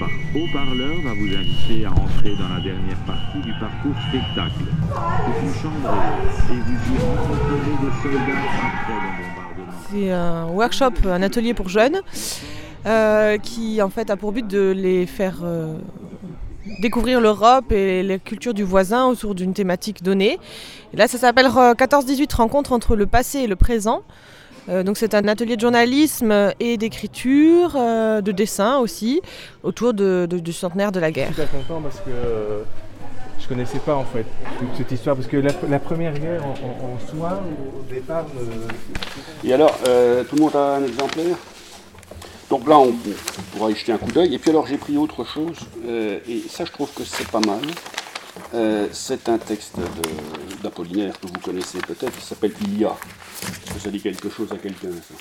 par haut-parleur va vous inviter à entrer dans la dernière partie du parcours spectacle. C'est une chambre et soldats bombardement. C'est un workshop, un atelier pour jeunes euh, qui en fait a pour but de les faire euh, découvrir l'Europe et les cultures du voisin autour d'une thématique donnée. Là, ça s'appelle 14-18 rencontres entre le passé et le présent. Euh, donc c'est un atelier de journalisme et d'écriture, euh, de dessin aussi, autour de, de- du centenaire de la guerre. Je suis très content parce que euh, je connaissais pas en fait toute cette histoire parce que la, la première guerre en, en- en soi au départ euh, Et alors, euh, tout le monde a un exemplaire? Donc là, on, on pourra y jeter un coup d'œil. Et puis alors, j'ai pris autre chose, euh, et ça, je trouve que c'est pas mal. Euh, c'est un texte de- d'Apollinaire que vous connaissez peut-être, il s'appelle Il y a. Est-ce que ça dit quelque chose à quelqu'un, ça?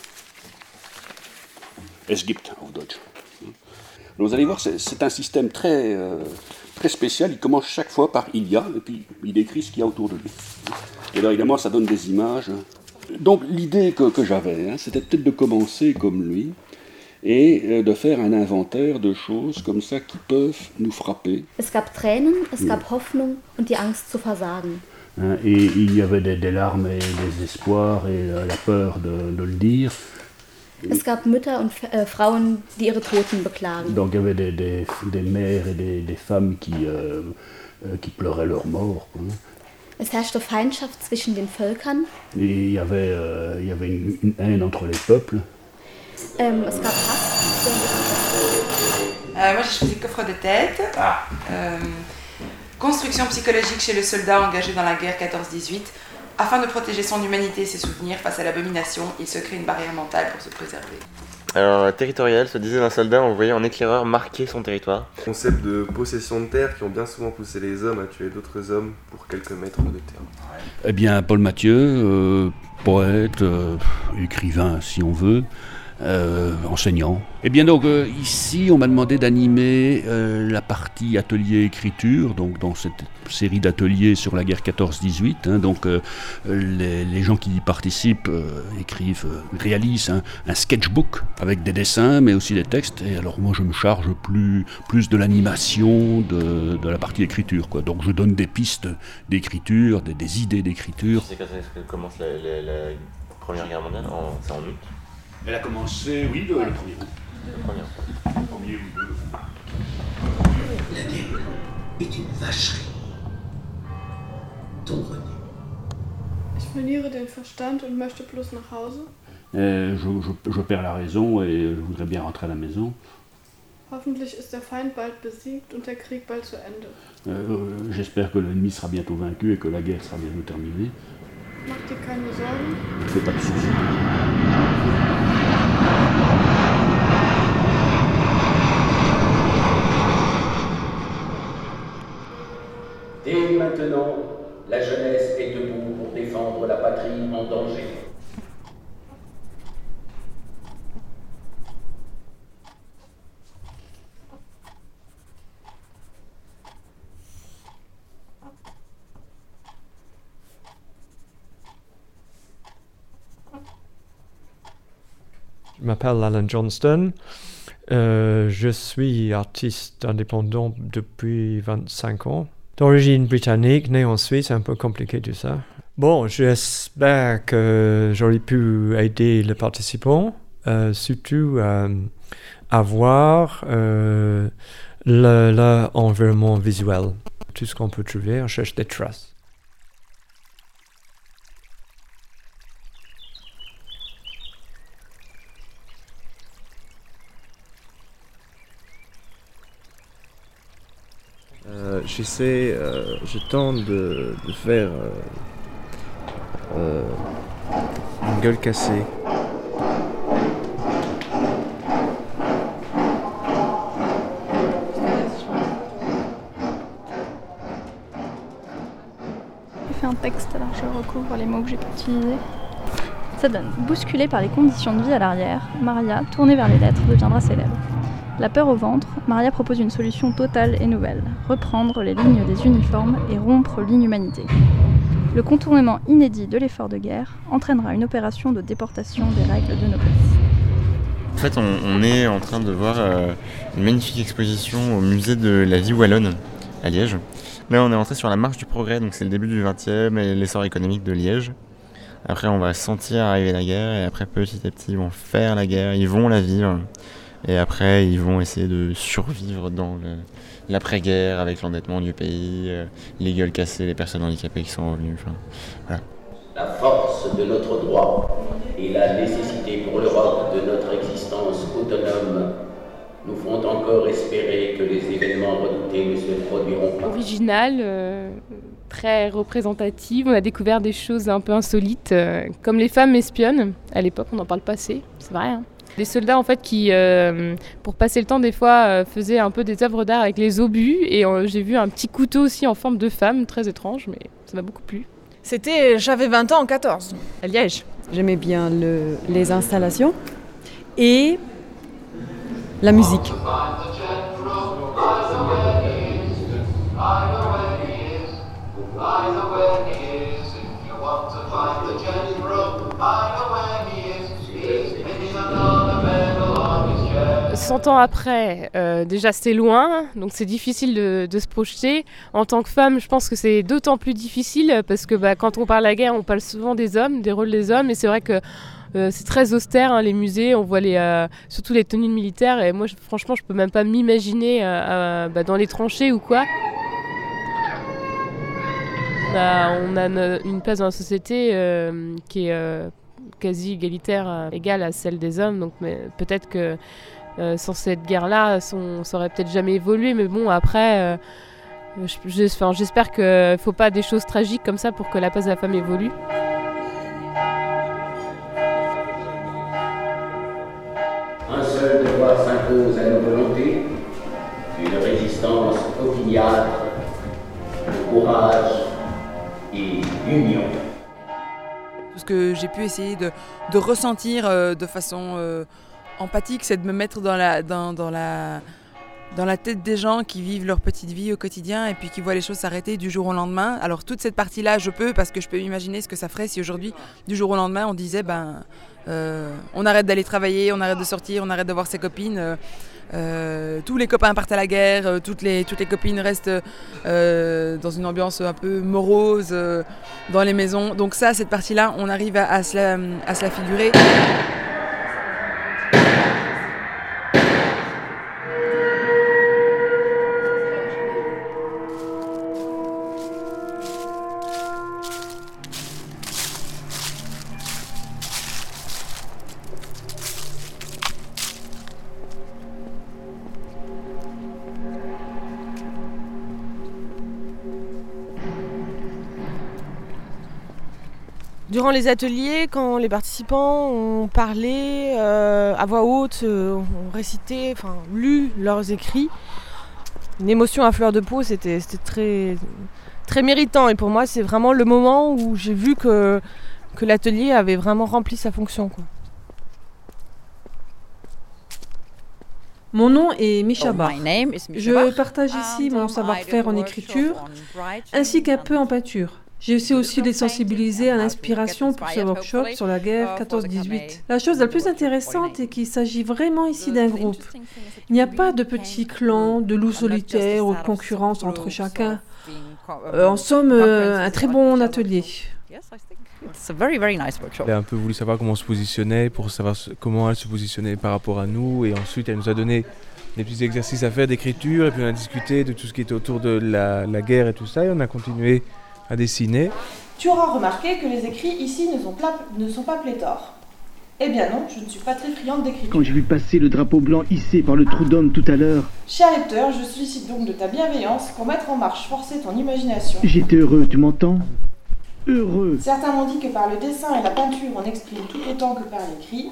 Es gibt auf Deutsch. Donc, vous allez voir, c'est un système très, euh, très spécial. Il commence chaque fois par il y a, et puis il décrit ce qu'il y a autour de lui. Et là, évidemment, ça donne des images. Donc, l'idée que, que j'avais, hein, c'était peut-être de commencer comme lui et euh, de faire un inventaire de choses comme ça qui peuvent nous frapper. Es gab Tränen, es gab Hoffnung und die Angst zu versagen. Hein, et il y avait des, des larmes et des espoirs et euh, la peur de, de le dire. Es gab Mütter und äh, Frauen, die ihre Toten beklagen. Donc il y avait des, des- des mères et des, des femmes qui, euh, euh, qui pleuraient leur mort. quoi. Es herrschte Feindschaft zwischen den Völkern. Et il y avait, euh, il y avait une, une haine entre les peuples. Ähm, es gab Hass. Euh, moi, j'ai choisi Coffre de tête. Euh, construction psychologique chez le soldat engagé dans la guerre 14-18. Afin de protéger son humanité et ses souvenirs face à l'abomination, il se crée une barrière mentale pour se préserver. Alors, territorial se disait d'un soldat envoyé en éclaireur marquer son territoire. Concept de possession de terre qui ont bien souvent poussé les hommes à tuer d'autres hommes pour quelques mètres de terre. Eh bien, Paul Mathieu, euh, poète, euh, écrivain si on veut, euh, enseignant. Eh bien donc euh, ici, on m'a demandé d'animer euh, la partie atelier écriture, donc dans cette série d'ateliers sur la guerre 14-18. hein. donc euh, les, gens qui y participent écrivent, réalisent un, sketchbook avec des dessins, mais aussi des textes. Et alors moi, je me charge plus, plus de l'animation de, la partie écriture. Quoi. Donc je donne des pistes d'écriture, des, idées d'écriture. C'est quand est-ce que commence la, la- Première Guerre mondiale? C'est en août Elle a commencé, oui, le, le premier août. Le premier août. Premier ou deux. La guerre est une vacherie. Ton René. Ich verliere den Verstand und möchte bloß nach Hause. Euh, je, je- je perds la raison et je voudrais bien rentrer à la maison. Hoffentlich ist der Feind bald besiegt und der Krieg bald zu Ende. Euh, J'espère que l'ennemi sera bientôt vaincu et que la guerre sera bientôt terminée. Mach dir keine Sorgen. Fais pas de soucis. Dès maintenant, la jeunesse est debout pour défendre la patrie en danger. Je m'appelle Alan Johnston. Euh, je suis artiste indépendant depuis 25 ans. D'origine britannique, né en Suisse, c'est un peu compliqué tout ça. Bon, j'espère que j'aurais pu aider les participants, euh, surtout euh, à voir euh, le- l'environnement visuel. Tout ce qu'on peut trouver, on cherche des traces. Euh, J'essaie, euh, je tente de, faire euh, une gueule cassée. J'ai fait un texte, alors je recouvre les mots que j'ai pas utilisés. Ça donne Bousculée par les conditions de vie à l'arrière, Maria, tournée vers les lettres, deviendra célèbre. La peur au ventre, Maria propose une solution totale et nouvelle reprendre les lignes des uniformes et rompre l'inhumanité. Le contournement inédit de l'effort de guerre entraînera une opération de déportation des règles de noblesse. En fait, on, on est en train de voir euh, une magnifique exposition au musée de la vie wallonne à Liège. Là, on est entré sur la marche du progrès, donc c'est le début du 20e et l'essor économique de Liège. Après, on va sentir arriver la guerre et après, petit à petit, ils vont faire la guerre, ils vont la vivre. Et après, ils vont essayer de survivre dans l'après-guerre avec l'endettement du pays, euh, les gueules cassées, les personnes handicapées qui sont revenues. Enfin, voilà. La force de notre droit et la nécessité pour l'Europe de notre existence autonome nous font encore espérer que les événements redoutés ne se produiront pas. originale, euh, très représentative. On a découvert des choses un peu insolites, euh, comme les femmes espionnes. À l'époque, on n'en parle pas assez, c'est vrai. hein. Des soldats en fait qui, euh, pour passer le temps, des fois euh, faisaient un peu des œuvres d'art avec les obus. Et euh, j'ai vu un petit couteau aussi en forme de femme, très étrange, mais ça m'a beaucoup plu. C'était, j'avais 20 ans en 14, à Liège. J'aimais bien le- les installations et la musique. Cent ans après, euh, déjà c'est loin, donc c'est difficile de, se projeter. En tant que femme, je pense que c'est d'autant plus difficile parce que bah, quand on parle de la guerre, on parle souvent des hommes, des rôles des hommes, et c'est vrai que euh, c'est très austère, hein, les musées, on voit euh, surtout les tenues militaires, et moi franchement je peux même pas m'imaginer bah, dans les tranchées ou quoi. On a, on a une place dans la société qui est quasi égalitaire, égale à celle des hommes. Donc peut-être que euh, sans cette guerre-là, on ça aurait peut-être jamais évolué. Mais bon, après, euh, je- je- enfin, j'espère qu'il ne faut pas des choses tragiques comme ça pour que la place de la femme évolue. Un seul devoir s'impose à nos volontés, une résistance opiniâtre, de courage et d'union. Tout ce que j'ai pu essayer de, de ressentir euh, de façon euh, empathique, c'est de me mettre dans la, dans, la, dans la tête des gens qui vivent leur petite vie au quotidien et puis qui voient les choses s'arrêter du jour au lendemain. Alors toute cette partie-là, je peux parce que je peux imaginer ce que ça ferait si aujourd'hui, du jour au lendemain, on disait ben euh, on arrête d'aller travailler, on arrête de sortir, on arrête de voir ses copines. euh, euh, tous les copains partent à la guerre, toutes, les, toutes les copines restent dans une ambiance un peu morose dans les maisons. Donc ça, cette partie-là, on arrive à, se à se la figurer. Durant les ateliers, quand les participants ont parlé euh, à voix haute, euh, ont récité, enfin lu leurs écrits, une émotion à fleur de peau, c'était c'était très, très méritant. Et pour moi, c'est vraiment le moment où j'ai vu que, que l'atelier avait vraiment rempli sa fonction. quoi. Mon nom est Misha Oh, Bach. my name is Misha Je partage ici mon savoir-faire I en écriture ainsi qu'un peu en peinture. J'ai aussi aussi été sensibilisée à l'inspiration pour ce workshop sur la guerre 14-18. La chose la plus intéressante est qu'il s'agit vraiment ici d'un groupe. Il n'y a pas de petits clans, de loups solitaires ou de concurrence entre chacun. Euh, en somme, euh, un très bon atelier. It's a very, very nice workshop. Elle a un peu voulu savoir comment on se positionnait, pour savoir comment elle se positionnait par rapport à nous. Et ensuite, elle nous a donné des petits exercices à faire d'écriture. Et puis, on a discuté de tout ce qui était autour de la, la guerre et tout ça. Et on a continué à dessiner. Tu auras remarqué que les écrits ici ne sont, pla- ne sont pas pléthores. Eh bien non, je ne suis pas très friande d'écriture. Quand j'ai vu passer le drapeau blanc hissé par le trou d'homme tout à l'heure, Cher lecteur, je sollicite donc de ta bienveillance pour mettre en marche forcer ton imagination. j'étais heureux, tu m'entends? Heureux. Certains m'ont dit que par le dessin et la peinture on exprime tout autant que par l'écrit.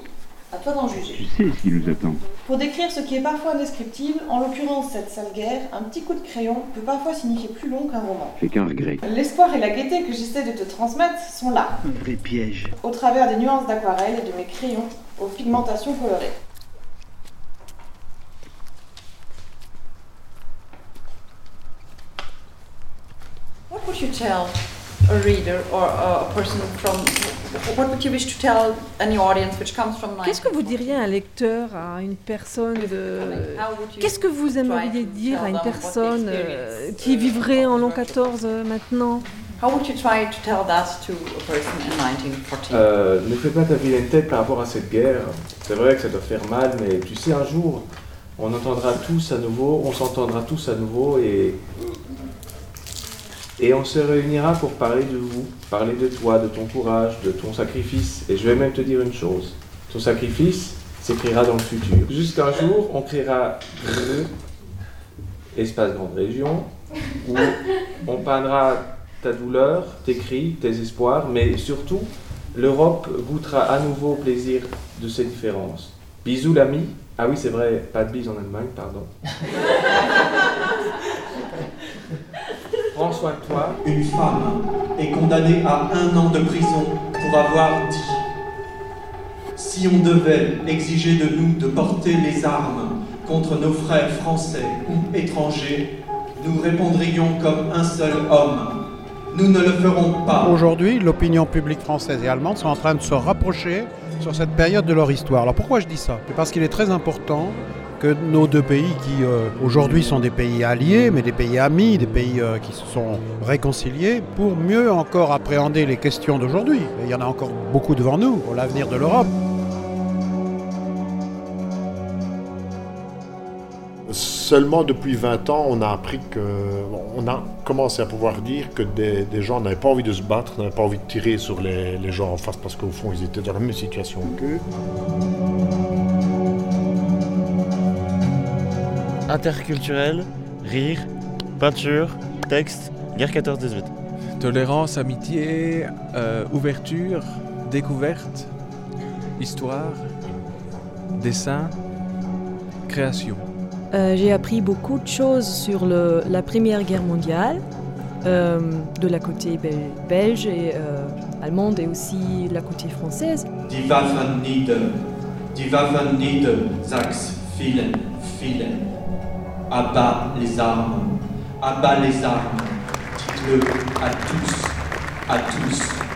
À toi d'en juger. Tu sais ce qui nous attend. Pour décrire ce qui est parfois indescriptible, en l'occurrence cette sale guerre, un petit coup de crayon peut parfois signifier plus long qu'un roman. Fait qu'un regret. L'espoir et la gaieté que j'essaie de te transmettre sont là, Un vrai piège. au travers des nuances d'aquarelle et de mes crayons aux pigmentations colorées. What would you tell? A reader or a person from what would you wish to tell any audience which comes from Qu'est-ce que vous diriez à un lecteur, à une personne de... Qu'est-ce que vous aimeriez dire à une personne euh, qui vivrait en l'an 14 euh, maintenant How would you try to tell that to a person in 1914? Euh, ne fais pas ta vilaine tête par rapport à cette guerre. C'est vrai que ça doit faire mal, mais tu sais, un jour, on entendra tous à nouveau, on s'entendra tous à nouveau et. Et on se réunira pour parler de vous, parler de toi, de ton courage, de ton sacrifice. Et je vais même te dire une chose ton sacrifice s'écrira dans le futur. Jusqu'un jour, on créera GR, espace grande région, où on peindra ta douleur, tes cris, tes espoirs, mais surtout, l'Europe goûtera à nouveau au plaisir de ses différences. Bisous l'ami. Ah oui, c'est vrai, pas de bise en Allemagne, pardon. Prends soin de toi. Une femme est condamnée à un an de prison pour avoir dit Si on devait exiger de nous de porter les armes contre nos frères français ou étrangers, nous répondrions comme un seul homme. Nous ne le ferons pas. Aujourd'hui, l'opinion publique française et allemande sont en train de se rapprocher sur cette période de leur histoire. Alors pourquoi je dis ça? C'est parce qu'il est très important que nos deux pays qui euh, aujourd'hui sont des pays alliés, mais des pays amis, des pays euh, qui se sont réconciliés, pour mieux encore appréhender les questions d'aujourd'hui. Il y en a encore beaucoup devant nous pour l'avenir de l'Europe. Seulement depuis 20 ans, on a appris que. on a commencé à pouvoir dire que des, des gens n'avaient pas envie de se battre, n'avaient pas envie de tirer sur les, les gens en face parce qu'au fond, ils étaient dans la même situation qu'eux. Interculturel, rire, peinture, texte, guerre 14-18. Tolérance, amitié, euh, ouverture, découverte, histoire, dessin, création. Euh, j'ai appris beaucoup de choses sur le- la Première Guerre mondiale, euh, de la côté bel- belge et euh, allemande et aussi de la côté française. Die Waffen nieder, die Waffen nieder, Sachs, fielen, fielen. Abat les armes, abat les armes. Dites-le à tous, à tous.